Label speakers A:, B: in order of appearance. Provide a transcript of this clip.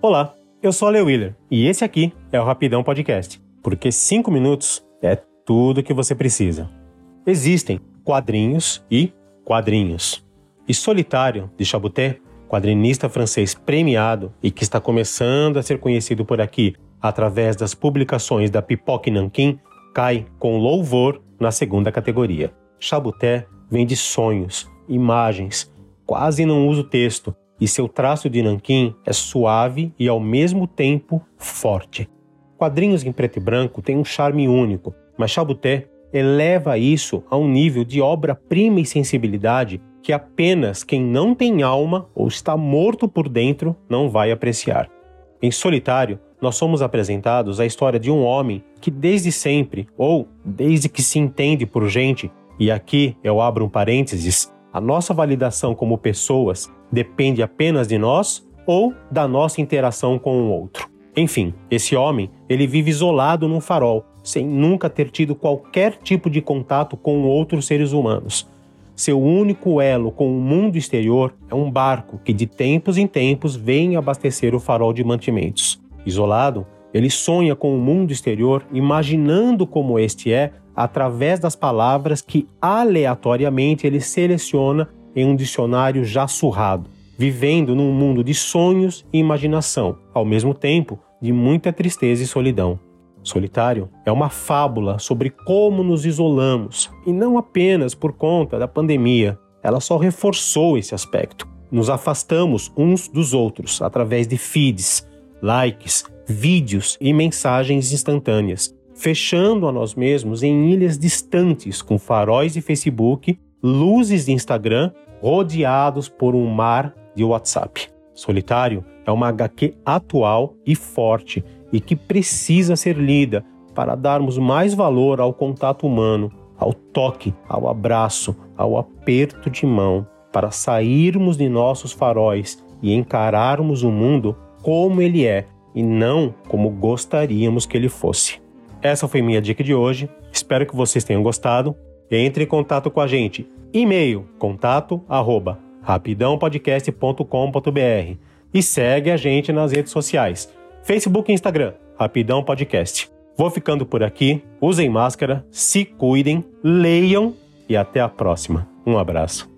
A: Olá, eu sou a Leo Willer e esse aqui é o Rapidão Podcast, porque 5 minutos é tudo que você precisa. Existem quadrinhos e quadrinhos. E Solitário, de Chabuté, quadrinista francês premiado e que está começando a ser conhecido por aqui através das publicações da Pipoque Nanquim, cai com louvor na segunda categoria. Chabuté vem de sonhos, imagens, quase não usa o texto, e seu traço de nanquim é suave e ao mesmo tempo forte. Quadrinhos em preto e branco têm um charme único, mas Chabuté eleva isso a um nível de obra-prima e sensibilidade que apenas quem não tem alma ou está morto por dentro não vai apreciar. Em Solitário, nós somos apresentados a história de um homem que desde sempre, ou desde que se entende por gente, e aqui eu abro um parênteses, a nossa validação como pessoas depende apenas de nós ou da nossa interação com o outro. Enfim, esse homem, ele vive isolado num farol, sem nunca ter tido qualquer tipo de contato com outros seres humanos. Seu único elo com o mundo exterior é um barco que de tempos em tempos vem abastecer o farol de mantimentos. Isolado, ele sonha com o mundo exterior, imaginando como este é através das palavras que aleatoriamente ele seleciona em um dicionário já surrado, vivendo num mundo de sonhos e imaginação, ao mesmo tempo de muita tristeza e solidão. Solitário é uma fábula sobre como nos isolamos, e não apenas por conta da pandemia. Ela só reforçou esse aspecto. Nos afastamos uns dos outros através de feeds, likes, vídeos e mensagens instantâneas, fechando a nós mesmos em ilhas distantes com faróis de Facebook, luzes de Instagram, rodeados por um mar de WhatsApp. Solitário é uma HQ atual e forte e que precisa ser lida para darmos mais valor ao contato humano, ao toque, ao abraço, ao aperto de mão, para sairmos de nossos faróis e encararmos o mundo como ele é e não como gostaríamos que ele fosse. Essa foi minha dica de hoje. Espero que vocês tenham gostado. Entre em contato com a gente. E-mail contato arroba rapidãopodcast.com.br e segue a gente nas redes sociais. Facebook e Instagram, Rapidão Podcast. Vou ficando por aqui. Usem máscara, se cuidem, leiam e até a próxima. Um abraço.